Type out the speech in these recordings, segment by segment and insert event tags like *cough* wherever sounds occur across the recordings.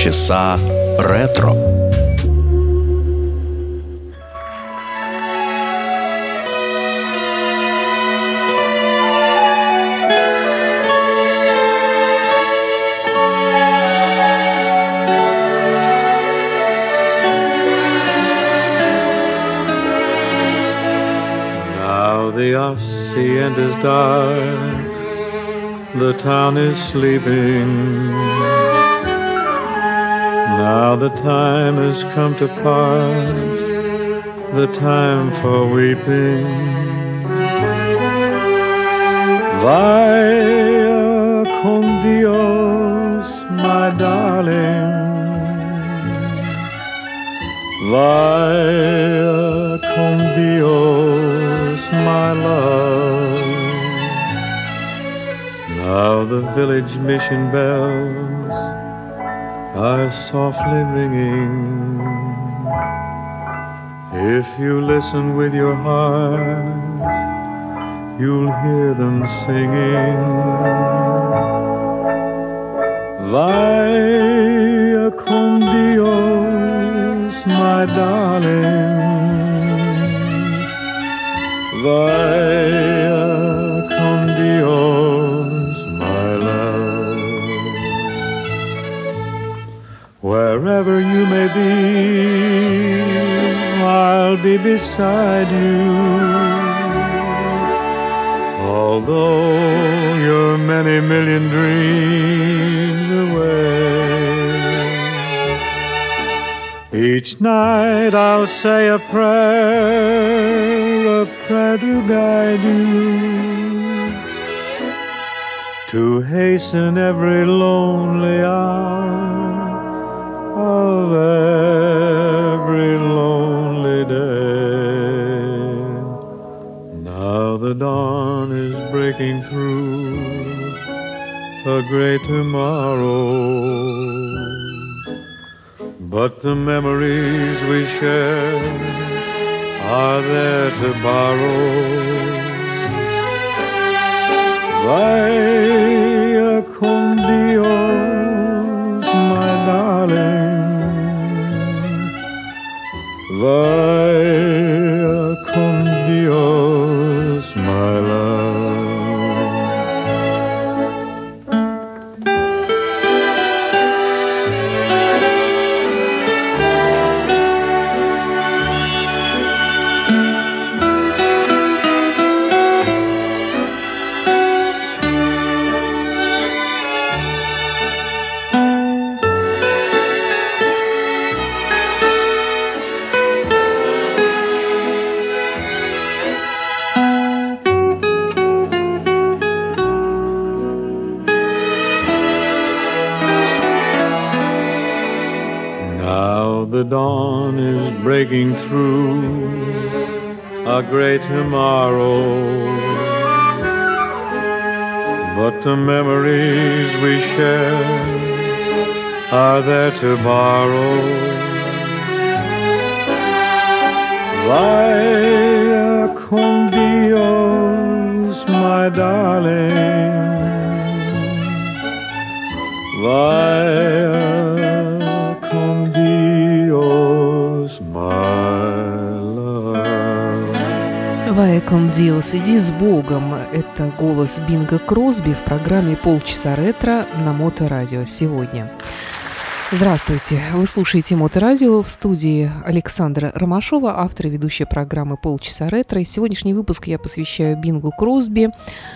полчаса ретро. Now the Ossie end is dark, the town is sleeping. Now the time has come to part, the time for weeping. Vaya con Dios, my darling. Vaya con Dios, my love. Now the village mission bells are softly ringing. If you listen with your heart, you'll hear them singing. Vaya con Dios, my darling. Vaya you may be, I'll be beside you. Although you're many million dreams away, each night I'll say a prayer, a prayer to guide you, to hasten every lonely hour of every lonely day. Now the dawn is breaking through a great tomorrow. But the memories we share are there to borrow. Vaya great tomorrow. But the memories we share are there to borrow. Vaya con Dios, my darling. Vaya Кон Диос, иди с Богом. Это голос Бинга Кросби в программе «Полчаса ретро» на Моторадио сегодня. Здравствуйте! Вы слушаете Моторадио в студии Александра Ромашова, автор и ведущая программы «Полчаса ретро». И сегодняшний выпуск я посвящаю Бингу Кросби,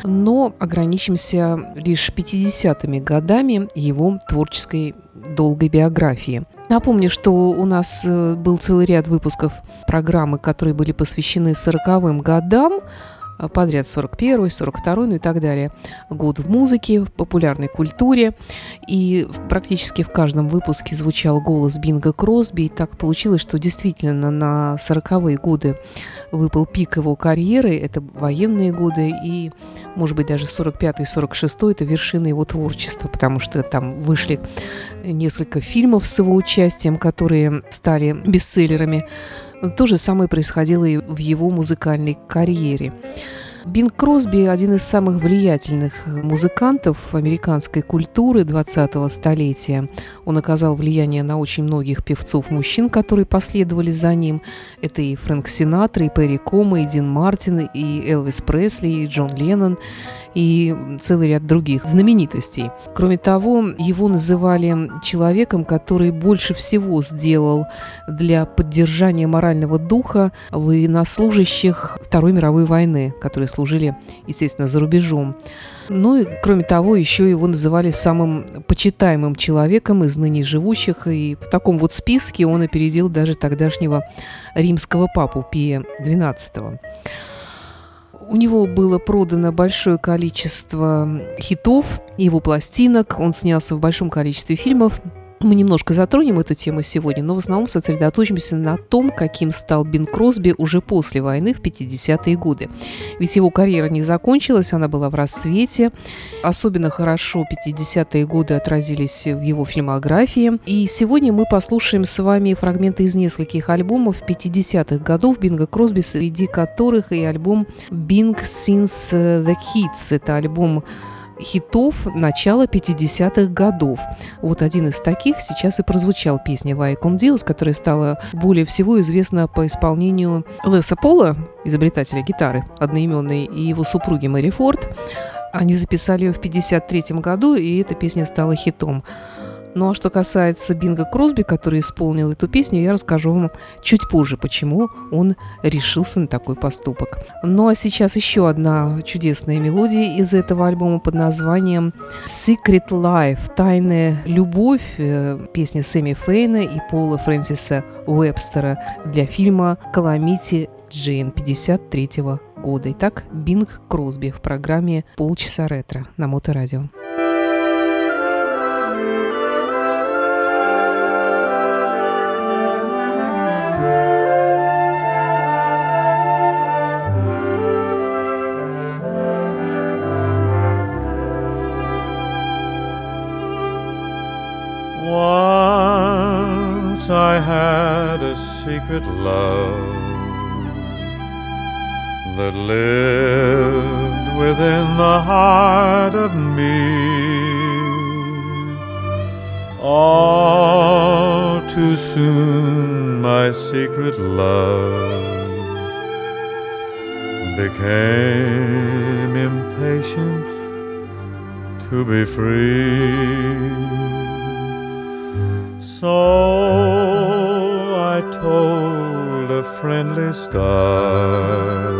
но ограничимся лишь 50-ми годами его творческой долгой биографии. Напомню, что у нас э, был целый ряд выпусков программы, которые были посвящены 40-м годам, подряд 41 42 ну и так далее. Год в музыке, в популярной культуре. И практически в каждом выпуске звучал голос Бинга Кросби. И так получилось, что действительно на 40-е годы выпал пик его карьеры. Это военные годы и, может быть, даже 45-46 это вершина его творчества, потому что там вышли несколько фильмов с его участием, которые стали бестселлерами. То же самое происходило и в его музыкальной карьере. Бинг Кросби – один из самых влиятельных музыкантов американской культуры 20-го столетия. Он оказал влияние на очень многих певцов-мужчин, которые последовали за ним. Это и Фрэнк Синатра, и Перри Кома, и Дин Мартин, и Элвис Пресли, и Джон Леннон и целый ряд других знаменитостей. Кроме того, его называли человеком, который больше всего сделал для поддержания морального духа военнослужащих Второй мировой войны, которые служили, естественно, за рубежом. Ну и, кроме того, еще его называли самым почитаемым человеком из ныне живущих, и в таком вот списке он опередил даже тогдашнего римского папу Пия XII. У него было продано большое количество хитов, его пластинок, он снялся в большом количестве фильмов. Мы немножко затронем эту тему сегодня, но в основном сосредоточимся на том, каким стал Бин Кросби уже после войны в 50-е годы. Ведь его карьера не закончилась, она была в расцвете. Особенно хорошо 50-е годы отразились в его фильмографии. И сегодня мы послушаем с вами фрагменты из нескольких альбомов 50-х годов Бинга Кросби, среди которых и альбом «Bing Since the Hits». Это альбом хитов начала 50-х годов. Вот один из таких сейчас и прозвучал песня «Вай Кондиус», которая стала более всего известна по исполнению Леса Пола, изобретателя гитары одноименной, и его супруги Мэри Форд. Они записали ее в 1953 году, и эта песня стала хитом. Ну а что касается Бинга Кросби, который исполнил эту песню, я расскажу вам чуть позже, почему он решился на такой поступок. Ну а сейчас еще одна чудесная мелодия из этого альбома под названием Secret Life – Тайная любовь, э, песня Сэмми Фейна и Пола Фрэнсиса Уэбстера для фильма «Каламити Джейн» 53 года. Итак, Бинг Кросби в программе «Полчаса ретро» на Моторадио. Secret love that lived within the heart of me. All too soon, my secret love became impatient to be free. So I told a friendly star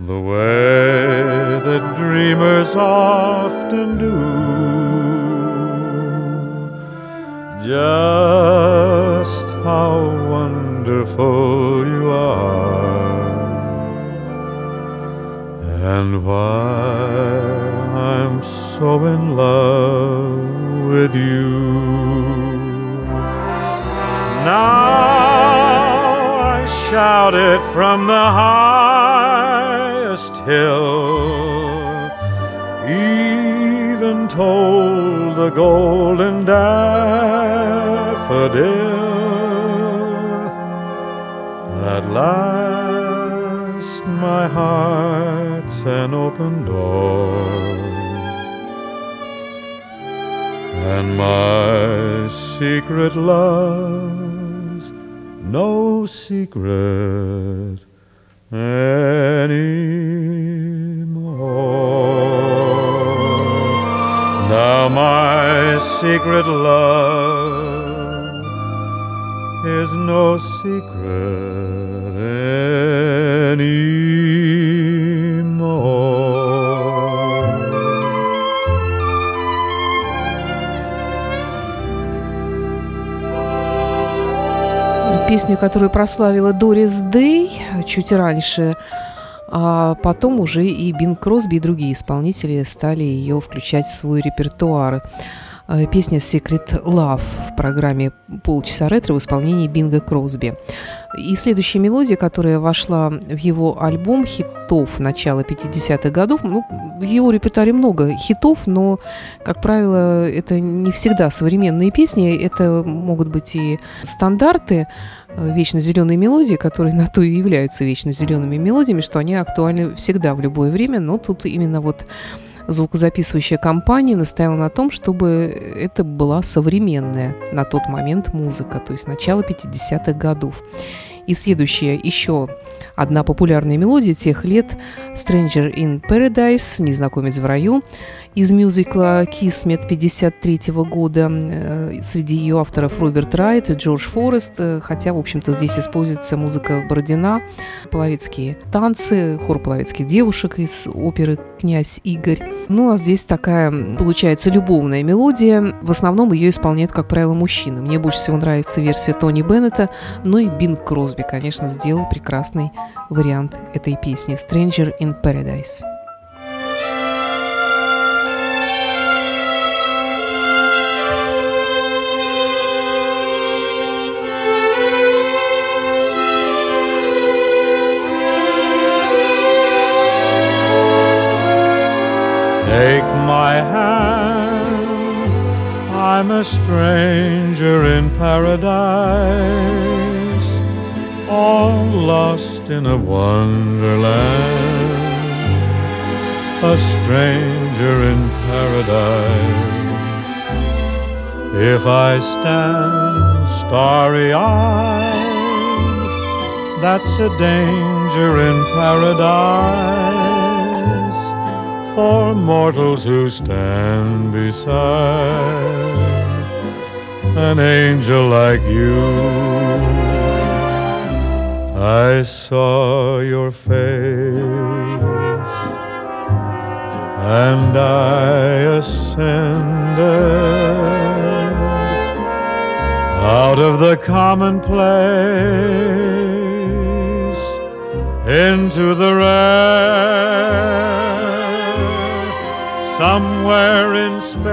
the way that dreamers often do. Just how wonderful you are, and why I'm so in love with you. Now I shout it from the highest hill, even told the golden daffodil. At last, my heart's an open door and my secret love's no secret anymore. Now my secret love is no secret anymore. Песня, которую прославила Дорис Дэй чуть раньше, а потом уже и Бин Кросби и другие исполнители стали ее включать в свой репертуар. э, песня Secret Love в программе «Полчаса ретро» в исполнении Бинга Кросби. И следующая мелодия, которая вошла в его альбом хитов начала 50-х годов, ну, в его репертуаре много хитов, но, как правило, это не всегда современные песни, это могут быть и стандарты, э, вечно зеленые мелодии, которые *laughs* на то и являются вечно зелеными мелодиями, что они актуальны всегда в любое время, но тут именно вот звукозаписывающая компания настояла на том, чтобы это была современная на тот момент музыка, то есть начало 50-х годов. И следующая еще одна популярная мелодия тех лет «Stranger in Paradise», «Незнакомец в раю», из мюзикла «Кисмет» 53 года. Э, среди ее авторов Роберт Райт и Джордж Форест, э, хотя, в общем-то, здесь используется музыка Бородина, половецкие танцы, хор половецких девушек из оперы «Князь Игорь». Ну, а здесь такая, получается, любовная мелодия. В основном ее исполняют, как правило, мужчины. Мне больше всего нравится версия Тони Беннета, ну и Бинг Кросби, конечно, сделал прекрасный вариант этой песни «Stranger in Paradise». Take my hand, I'm a stranger in paradise, all lost in a wonderland, a stranger in paradise. If I stand starry eyed, that's a danger in paradise for mortals who stand beside an angel like you. I saw your face and I ascended out of the commonplace into the rare Somewhere in space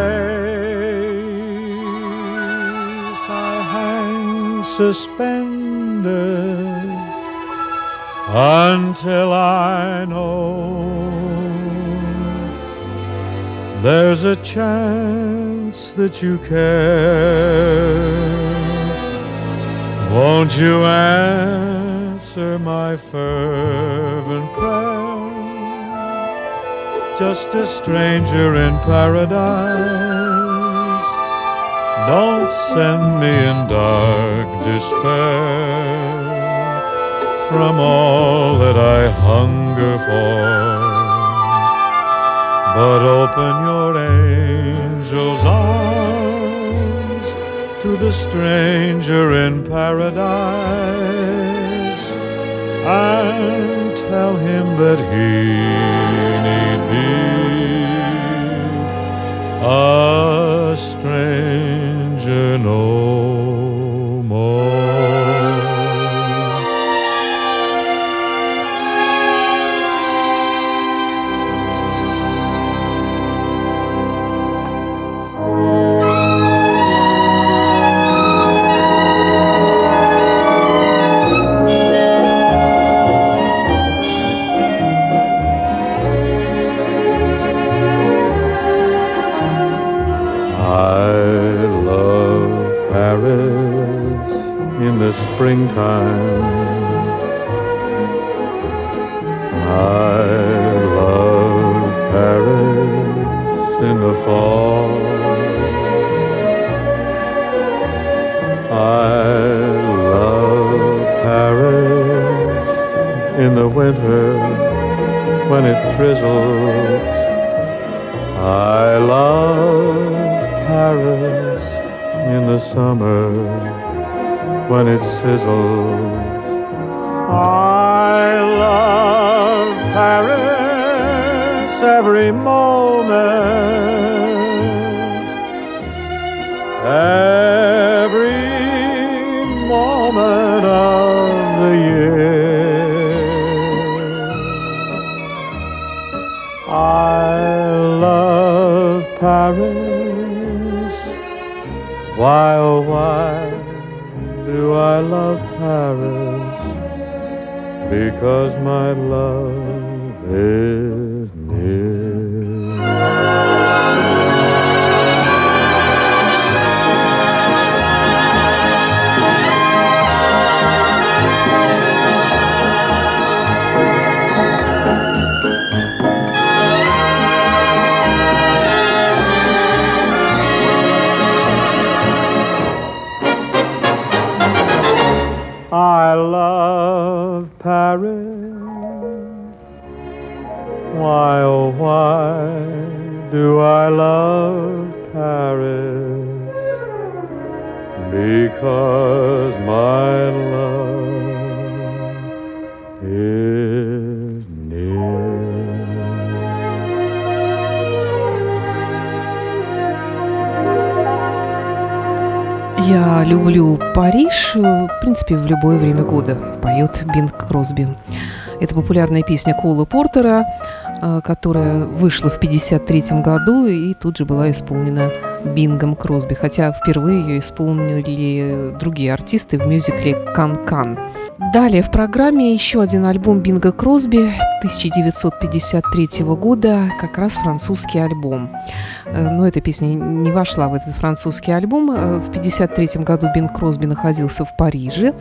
I hang suspended until I know there's a chance that you care. Won't you answer my fervent prayer? Just a stranger in paradise. Don't send me in dark despair from all that I hunger for, but open your angel's arms to the stranger in paradise and tell him that he need be a stranger no when it drizzles. I love Paris in the summer when it sizzles. I love Paris every moment, I love Paris. Why, oh, why do I love Paris? Because Париж, э, в принципе, в любое время года, поет Бинг Кросби. Это популярная песня Кола Портера, э, которая вышла в 1953 году и тут же была исполнена Бингом Кросби, хотя впервые ее исполнили другие артисты в мюзикле «Кан-Кан». Далее в программе еще один альбом Бинга Кросби 1953 года, как раз французский альбом. Э, но эта песня не вошла в этот французский альбом. Э, в 1953 году Бинг Кросби находился в Париже,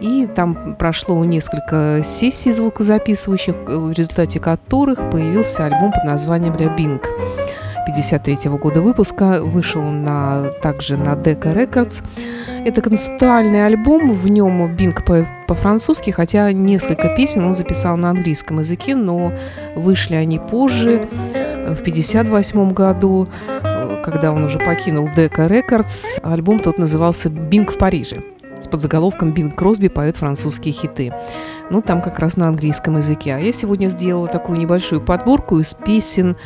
и там прошло несколько сессий звукозаписывающих, э, в результате которых появился альбом под названием «Ля Бинг». 1953 года выпуска. Вышел на, также на Decca Records. Это концептуальный альбом, в нем Бинг по- по-французски, хотя несколько песен он записал на английском языке, но вышли они позже, в 1958 году, когда он уже покинул Decca Records. Альбом тот назывался «Бинг в Париже» с подзаголовком «Бинг Кросби поет французские хиты». Ну, там как раз на английском языке. А я сегодня сделала такую небольшую подборку из песен,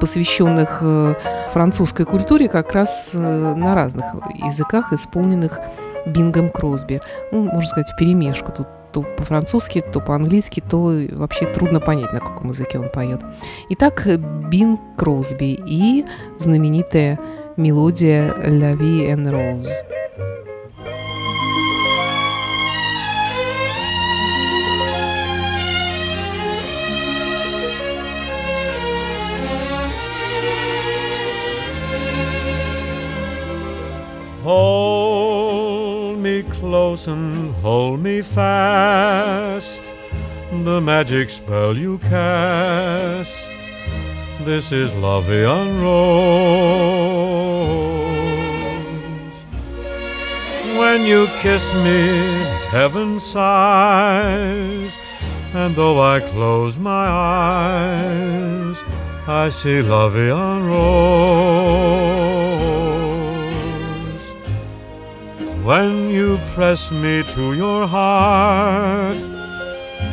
посвященных э, французской культуре, как раз э, на разных языках, исполненных Бингом Кросби. Ну, можно сказать, в перемешку. Тут то по-французски, то по-английски, то вообще трудно понять, на каком языке он поет. Итак, Бинг Кросби и знаменитая мелодия «La vie en rose». Hold me close and hold me fast. The magic spell you cast. This is en Rose. When you kiss me, heaven sighs. And though I close my eyes, I see La Vie When you press me to your heart,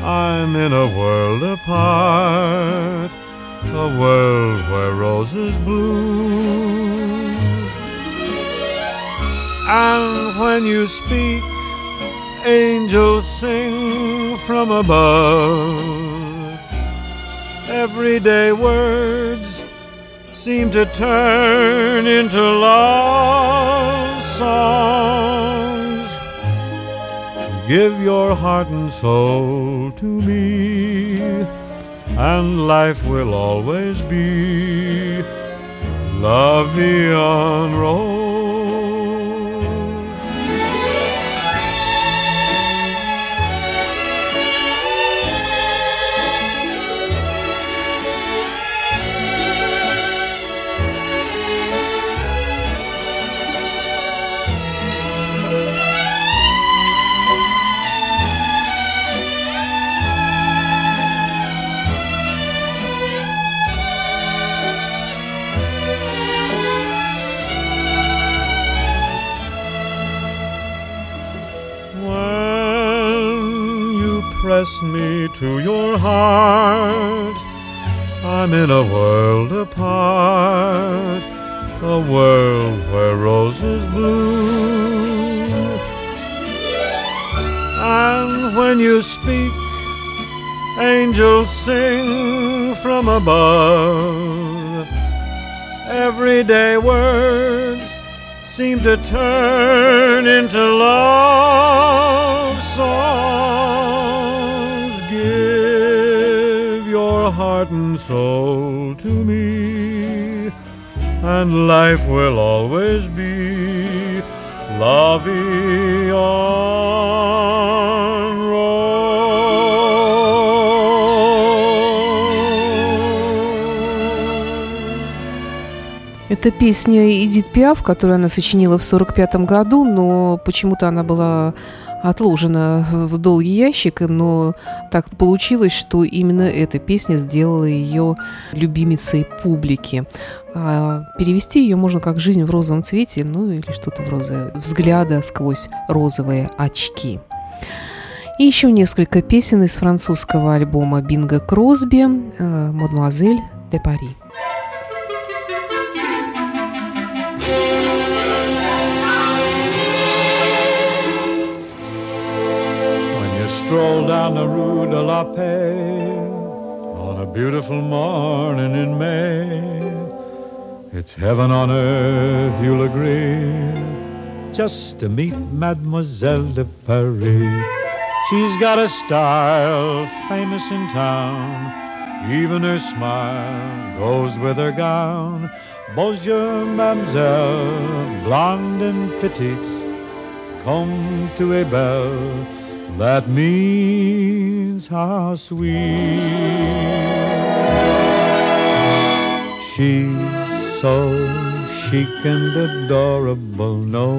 I'm in a world apart, a world where roses bloom. And when you speak, angels sing from above. Everyday words seem to turn into love songs. Give your heart and soul to me, and life will always be La Vie en press me to your heart, I'm in a world apart, a world where roses bloom. And when you speak, angels sing from above. Everyday words seem to turn into love songs. Heart and soul to me, and life will always be la vie Это песня Эдит Пиаф, которую она сочинила в 1945 году, но почему-то она была отложена в долгий ящик, но так получилось, что именно эта песня сделала ее любимицей публики. А перевести ее можно как «Жизнь в розовом цвете», ну или что-то вроде «Взгляда сквозь розовые очки». И еще несколько песен из французского альбома Бинга Кросби «Мадемуазель де Пари». Stroll down the Rue de la Paix on a beautiful morning in May. It's heaven on earth, you'll agree, just to meet Mademoiselle de Paris. She's got a style famous in town, even her smile goes with her gown. Bonjour, mademoiselle, blonde and petite, come to a belle that means how sweet she's so chic and adorable. No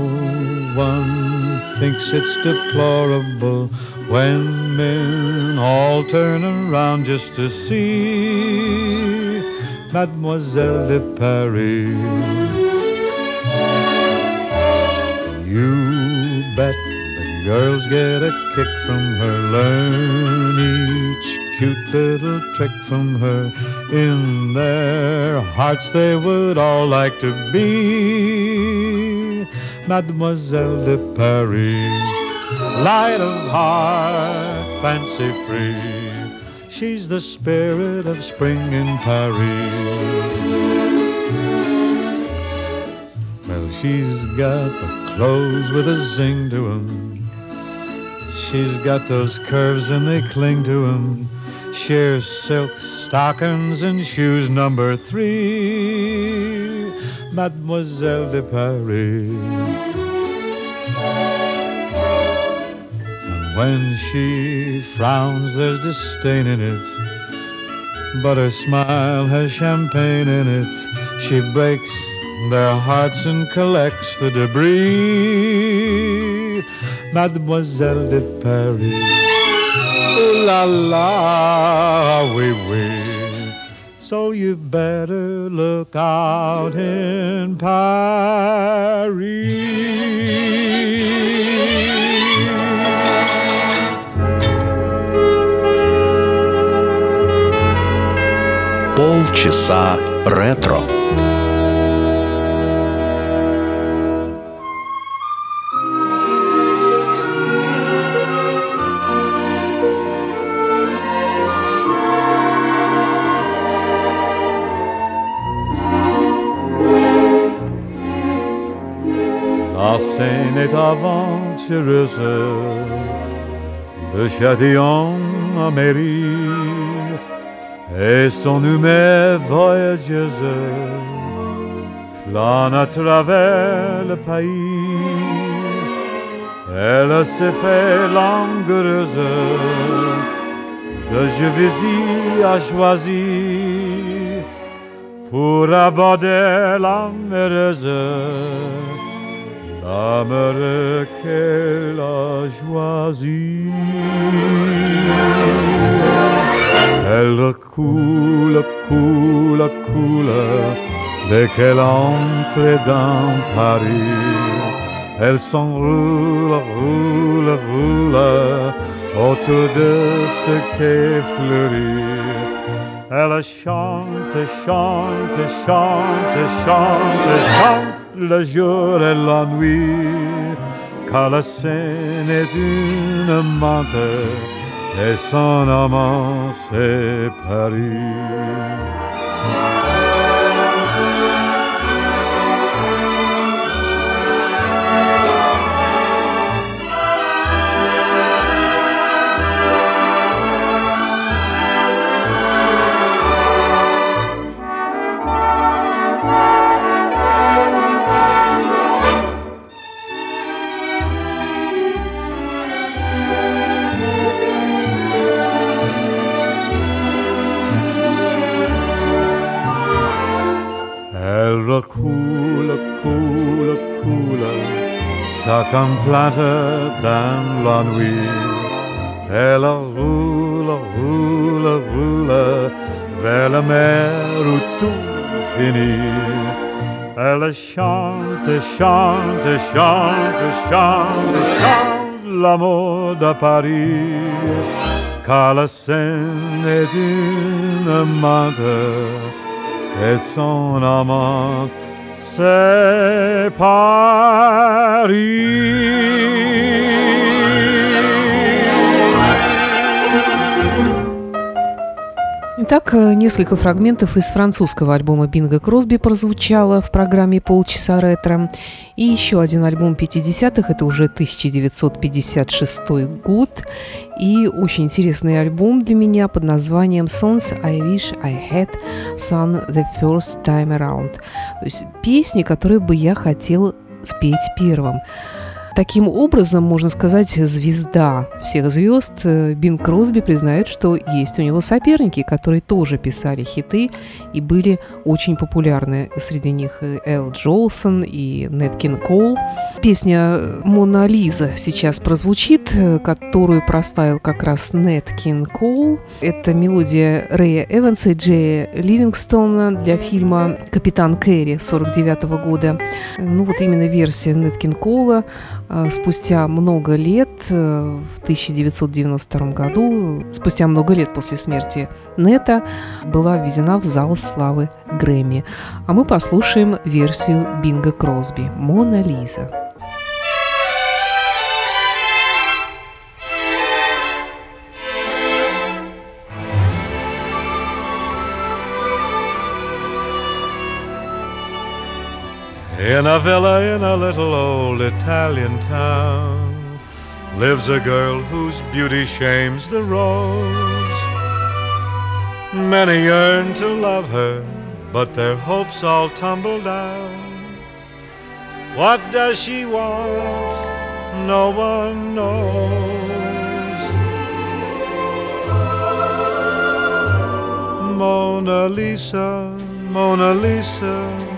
one thinks it's deplorable when men all turn around just to see Mademoiselle de Paris. You bet Girls get a kick from her, learn each cute little trick from her. In their hearts they would all like to be Mademoiselle de Paris. Light of heart, fancy free. She's the spirit of spring in Paris. Well, she's got the clothes with a zing to 'em She's got those curves and they cling to 'em. Sheer silk stockings and shoes number three. Mademoiselle de Paris. And when she frowns, there's disdain in it. But her smile has champagne in it. She breaks their hearts and collects the debris. Mademoiselle de Paris. Ooh la la, oui, oui. So you better look out in Paris. Полчаса ретро. Est aventureuse de Châtillon à Mairie et son humeur voyageuse flâne à travers le pays. Elle s'est fait langoureuse de Juvisy à choisi pour aborder l'amoureuse l'âme qu'elle a choisie. Elle coule, coule, coule, dès qu'elle entre dans Paris. Elle s'enroule, roule, roule, autour de ce qu'est fleuri. Elle chante, chante, chante, chante, chante le jour et la nuit, car la scène est une menthe et son amant c'est Paris. Coula, coula, ça comme plante dans la nuit. Elle roule, roule, roule vers la mer où tout finit. Elle chante, chante, chante, chante, chante l'amour de Paris, car la Seine est une amante et son amant c'est Paris. Итак, э, несколько фрагментов из французского альбома Бинга Кросби прозвучало в программе «Полчаса ретро». И еще один альбом 50-х, это уже 1956 год. И очень интересный альбом для меня под названием «Songs I Wish I Had Sung the First Time Around». То есть песни, которые бы я хотел спеть первым. Таким образом, можно сказать, звезда всех звезд Бин Кросби признает, что есть у него соперники, которые тоже писали хиты и были очень популярны. Среди них Эл Джолсон и Неткин Кол. Песня «Мона Лиза» сейчас прозвучит, которую проставил как раз Неткин Кол. Это мелодия Рэя Эванса и Джея Ливингстона для фильма «Капитан Кэрри» 49 года. Ну вот именно версия Неткин Кола а, спустя много лет, э, в 1992 году, спустя много лет после смерти Нета, была введена в зал славы Грэмми. А мы послушаем версию Бинга Кросби «Мона Лиза». In a villa in a little old Italian town lives a girl whose beauty shames the rose. Many yearn to love her, but their hopes all tumble down. What does she want? No one knows. Mona Lisa, Mona Lisa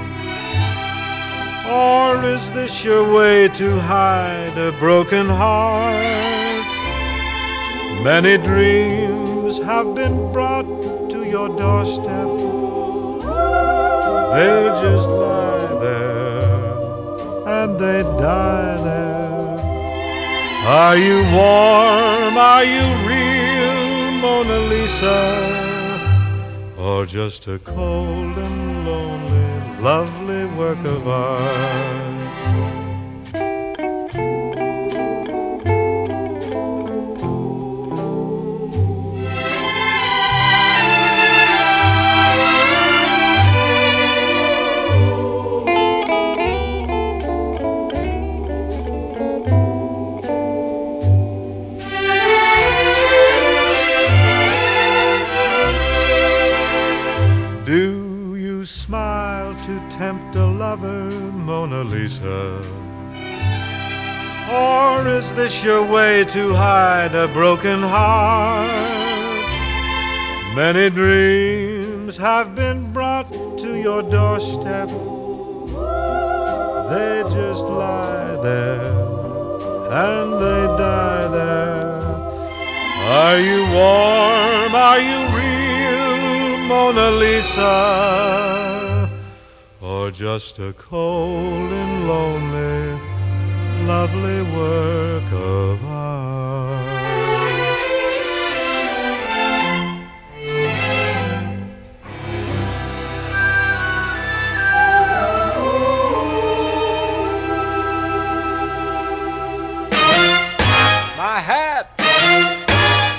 Or is this your way to hide a broken heart? Many dreams have been brought to your doorstep. They just lie there and they die there. Are you warm? Are you real, Mona Lisa? Or just a cold and lonely, lovely? work of art. Or is this your way to hide a broken heart? Many dreams have been brought to your doorstep. They just lie there and they die there. Are you warm? Are you real, Mona Lisa? Just a cold and lonely? lovely work of art. My hat,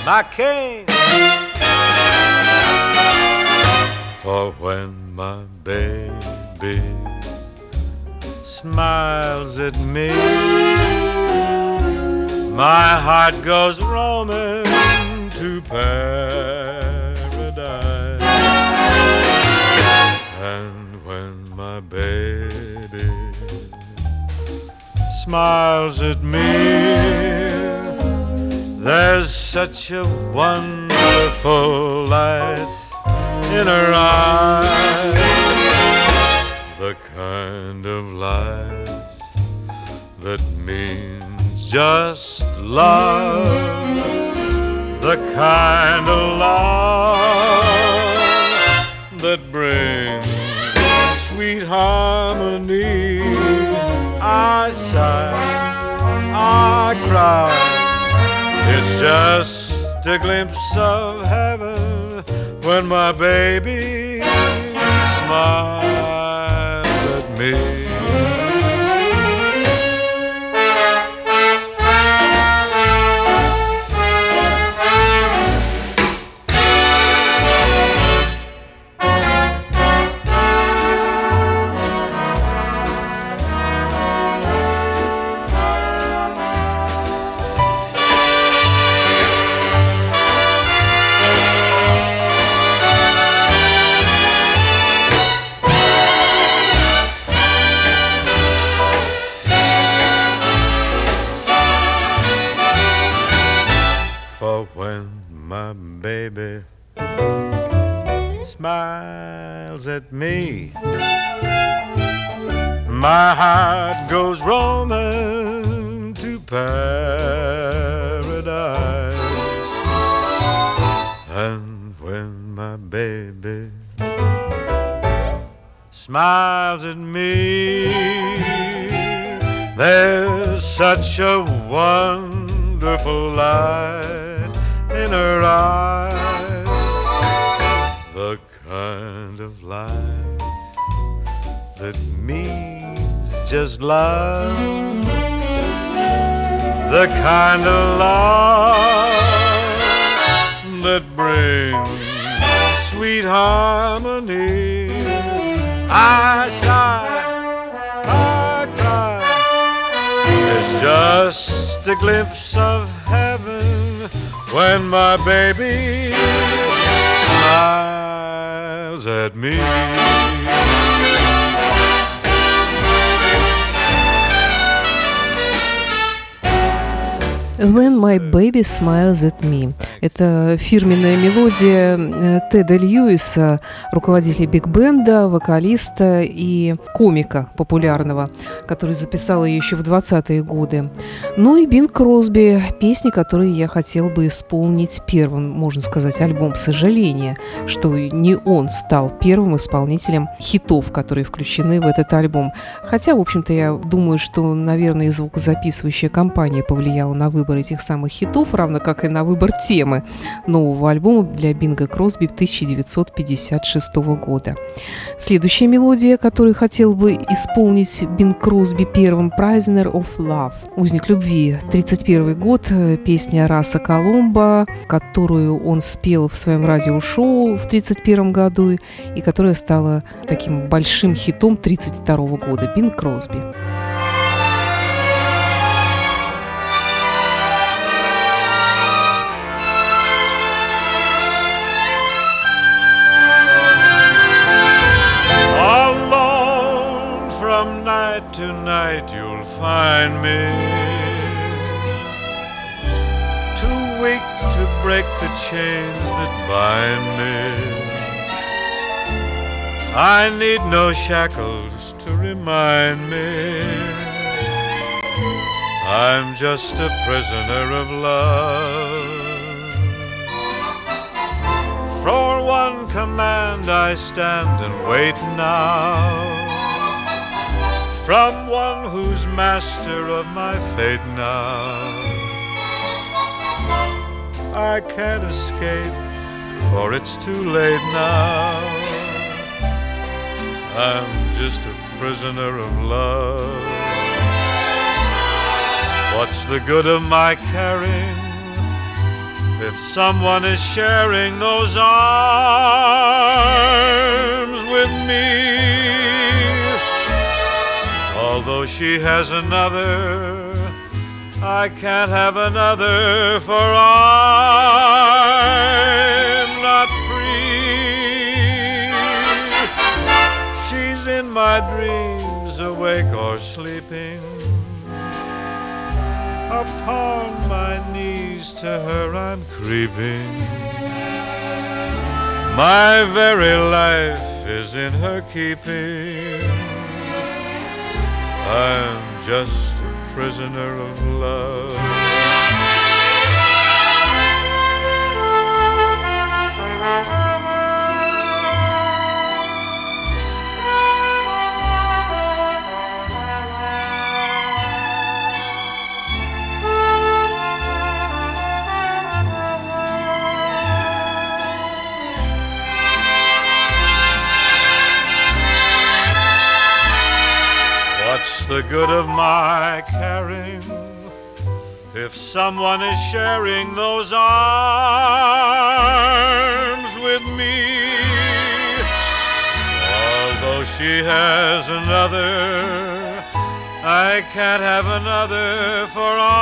my cane, for when my baby smiles at me. My heart goes roaming to paradise. And when my baby smiles at me, there's such a wonderful light in her eyes just love, the kind of love that brings sweet harmony. I sigh, I cry, it's just a glimpse of heaven when my baby smiles at me. My heart goes roaming to paradise. And when my baby smiles at me, there's such a wonderful light in her eyes. Just love, the kind of love that brings sweet harmony. I sigh, I cry. It's just a glimpse of heaven when my baby smiles smiles at me. When My Baby Smiles at Me. Это фирменная мелодия э, Теда Льюиса, руководителя биг-бенда, вокалиста и комика популярного, который записал ее еще в 20-е годы. Ну и Бин Кросби, песни, которые я хотел бы исполнить первым, можно сказать, альбом «Сожаление», что не он стал первым исполнителем хитов, которые включены в этот альбом. Хотя, в общем-то, я думаю, что, наверное, звукозаписывающая компания повлияла на выбор этих самых хитов, равно как и на выбор темы нового альбома для Бинга Кросби 1956 года. Следующая мелодия, которую хотел бы исполнить Бинг Кросби первым, «Prisoner of Love», «Узник любви», 31 год, песня Раса Коломба, которую он спел в своем радиошоу в 31 году и которая стала таким большим хитом 32 года, Бинг Кросби. Tonight you'll find me too weak to break the chains that bind me. I need no shackles to remind me I'm just a prisoner of love. For one command I stand and wait now from one who's master of my fate now. I can't escape, for it's too late now. I'm just a prisoner of love. What's the good of my caring if someone is sharing those arms with me? Although she has another, I can't have another, for I'm not free. She's in my dreams, awake or sleeping. Upon my knees to her I'm creeping. My very life is in her keeping. I'm just a prisoner of love. The good of my caring if someone is sharing those arms with me? Although she has another, I can't have another, for I'm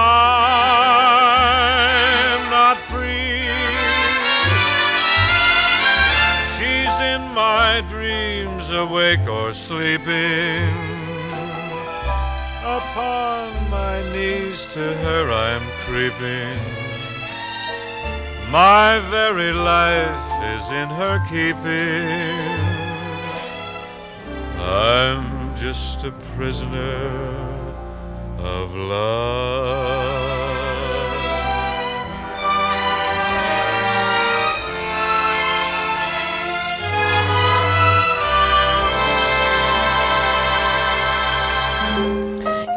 not free. She's in my dreams, awake or sleeping upon my knees to her I'm creeping. My very life is in her keeping. I'm just a prisoner of love.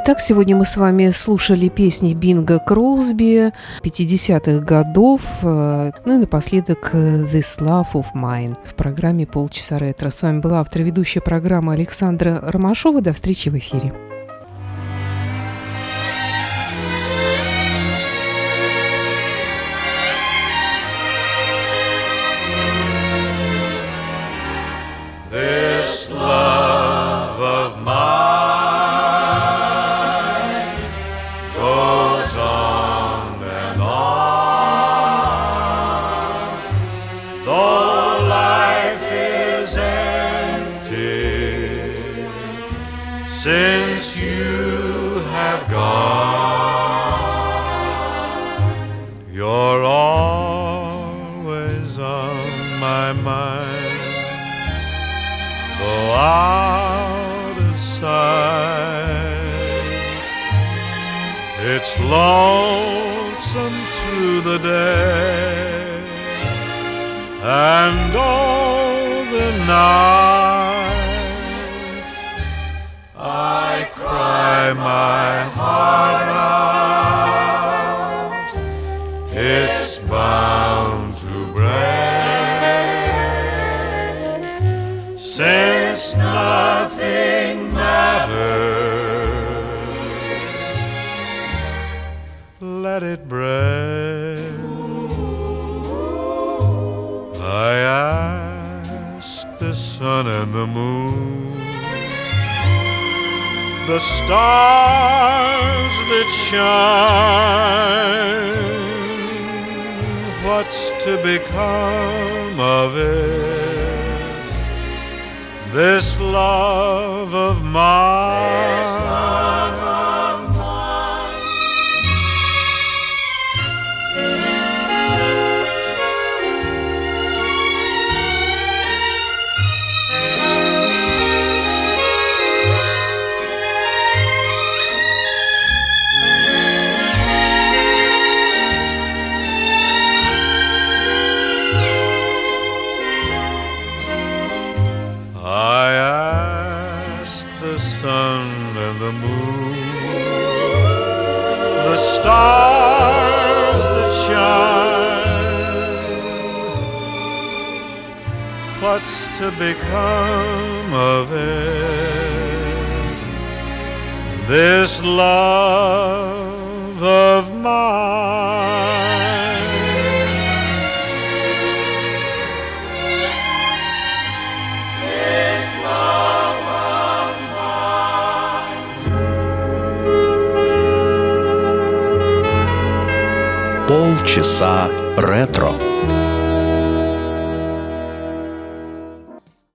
Так, сегодня мы с вами слушали песни Бинга Кроусби 50-х годов, э, ну и напоследок э, «This Love of Mine» в программе «Полчаса ретро». С вами была автор ведущая программы Александра Ромашова. До встречи в эфире. Lonesome stars that shine, what's to become of it? This love of mine. become of it? This love of mine. This love of mine. Полчаса ретро.